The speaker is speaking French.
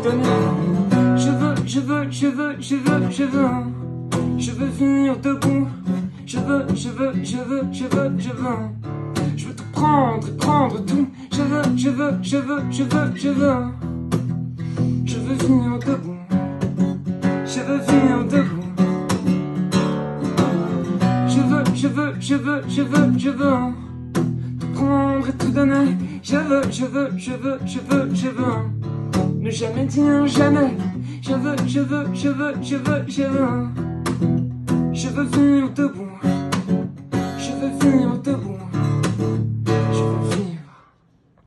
Je veux, je veux, je veux, je veux, je veux. Je veux finir debout. Je veux, je veux, je veux, je veux, je veux. Je veux tout prendre et prendre tout. Je veux, je veux, je veux, je veux, je veux. Je veux finir debout. Je veux finir debout. Je veux, je veux, je veux, je veux, je veux. Tout prendre et tout donner. Je veux, je veux, je veux, je veux, je veux. Ne jamais dire jamais. Je veux, je veux, je veux, je veux, je veux. Je veux finir debout.